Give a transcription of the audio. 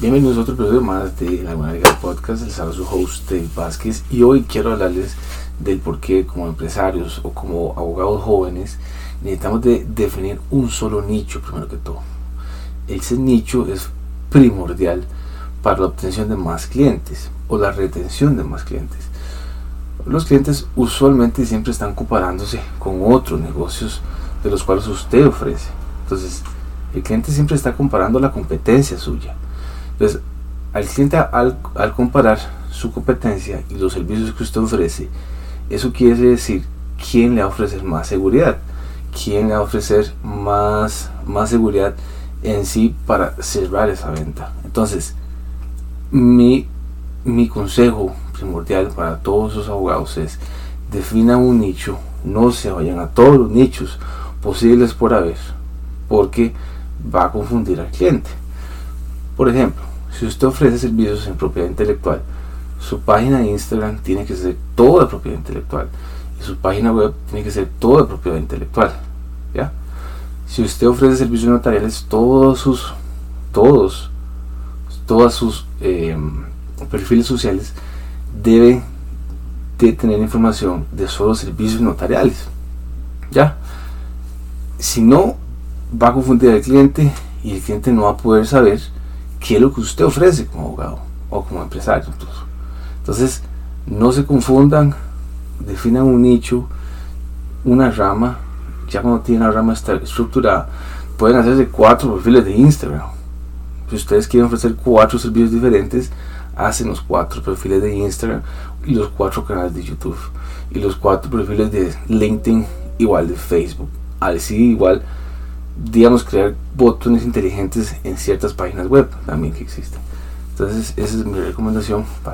Bienvenidos a otro episodio más de La Liga Podcast. El saludo su host David Vázquez y hoy quiero hablarles del por qué como empresarios o como abogados jóvenes necesitamos de definir un solo nicho primero que todo. Ese nicho es primordial para la obtención de más clientes o la retención de más clientes. Los clientes usualmente siempre están comparándose con otros negocios de los cuales usted ofrece. Entonces, el cliente siempre está comparando la competencia suya entonces, al cliente al, comparar su competencia y los servicios que usted ofrece, eso quiere decir quién le va a ofrecer más seguridad, quién le va a ofrecer más, más seguridad en sí para cerrar esa venta. Entonces, mi, mi consejo primordial para todos los abogados es definan un nicho, no se vayan a todos los nichos posibles por haber, porque va a confundir al cliente. Por ejemplo, si usted ofrece servicios en propiedad intelectual, su página de Instagram tiene que ser toda propiedad intelectual y su página web tiene que ser toda propiedad intelectual. ¿ya? Si usted ofrece servicios notariales, todos sus, todos, todas sus em, perfiles sociales deben de tener información de solo servicios notariales. ¿Ya? Si no, va a confundir al cliente y el cliente no va a poder saber qué es lo que usted ofrece como abogado o como empresario. Entonces, no se confundan, definan un nicho, una rama, ya cuando tienen la rama estructurada, pueden hacerse cuatro perfiles de Instagram. Si ustedes quieren ofrecer cuatro servicios diferentes, hacen los cuatro perfiles de Instagram y los cuatro canales de YouTube y los cuatro perfiles de LinkedIn igual de Facebook. Así igual digamos, crear botones inteligentes en ciertas páginas web también que existen. Entonces, esa es mi recomendación para